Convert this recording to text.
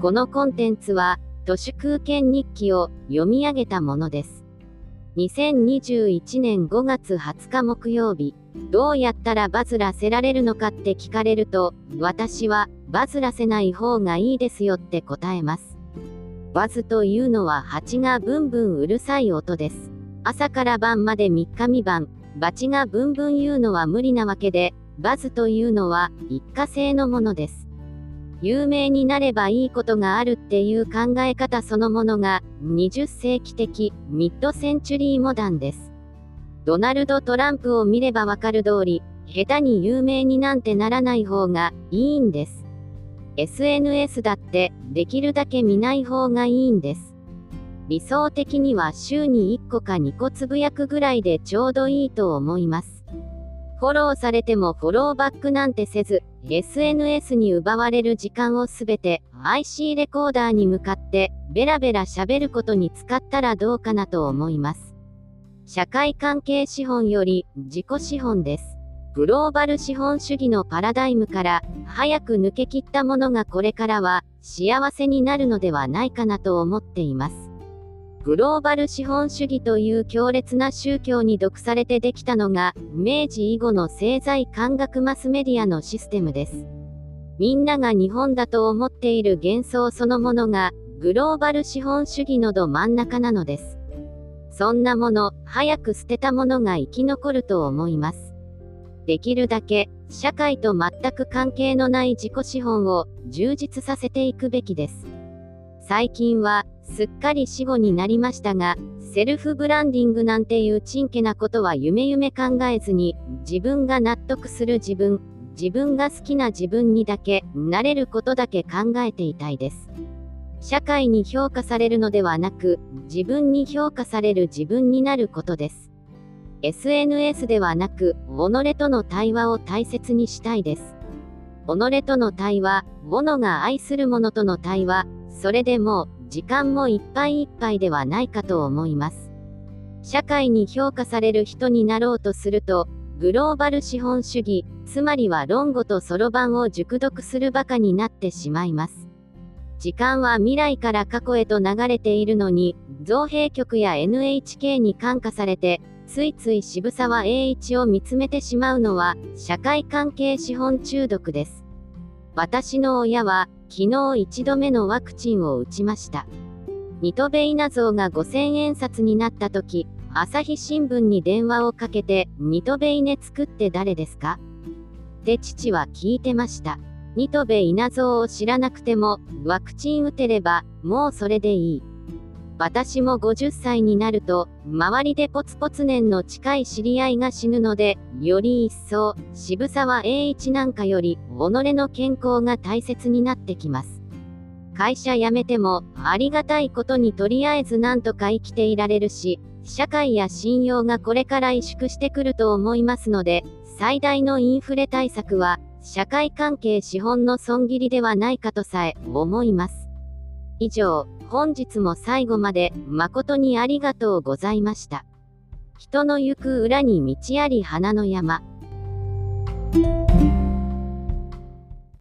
このコンテンツは、都市空間日記を読み上げたものです。2021年5月20日木曜日、どうやったらバズらせられるのかって聞かれると、私はバズらせない方がいいですよって答えます。バズというのは蜂がブンブンうるさい音です。朝から晩まで3日3晩、バチがブンブン言うのは無理なわけで、バズというのは一過性のものです。有名になればいいことがあるっていう考え方そのものが20世紀的ミッドセンチュリーモダンです。ドナルド・トランプを見ればわかる通り、下手に有名になんてならない方がいいんです。SNS だってできるだけ見ない方がいいんです。理想的には週に1個か2個つぶやくぐらいでちょうどいいと思います。フォローされてもフォローバックなんてせず、SNS に奪われる時間をすべて IC レコーダーに向かってベラベラ喋ることに使ったらどうかなと思います。社会関係資本より自己資本です。グローバル資本主義のパラダイムから早く抜けきったものがこれからは幸せになるのではないかなと思っています。グローバル資本主義という強烈な宗教に毒されてできたのが、明治以後の政財感学マスメディアのシステムです。みんなが日本だと思っている幻想そのものが、グローバル資本主義のど真ん中なのです。そんなもの、早く捨てたものが生き残ると思います。できるだけ、社会と全く関係のない自己資本を充実させていくべきです。最近は、すっかり死後になりましたが、セルフブランディングなんていうちんけなことは夢夢考えずに、自分が納得する自分、自分が好きな自分にだけ、なれることだけ考えていたいです。社会に評価されるのではなく、自分に評価される自分になることです。SNS ではなく、己との対話を大切にしたいです。己との対話、物が愛する者との対話、それでも、時間もいっぱいいっぱいではないかと思います。社会に評価される人になろうとすると、グローバル資本主義、つまりは論語とそろばんを熟読するバカになってしまいます。時間は未来から過去へと流れているのに、造幣局や NHK に感化されて、ついつい渋沢栄一を見つめてしまうのは、社会関係資本中毒です。私の親は、昨日1度目のワクチンを打ちました。ニトベイナ像が5000円札になった時、朝日新聞に電話をかけて、ニトベイネ作って誰ですか？って父は聞いてました。ニトベイナ像を知らなくても、ワクチン打てれば、もうそれでいい。私も50歳になると、周りでポツポツ年の近い知り合いが死ぬので、より一層、渋沢栄一なんかより、己の健康が大切になってきます。会社辞めても、ありがたいことにとりあえずなんとか生きていられるし、社会や信用がこれから萎縮してくると思いますので、最大のインフレ対策は、社会関係資本の損切りではないかとさえ思います。以上、本日も最後まで誠にありがとうございました。人の行く裏に道あり花の山。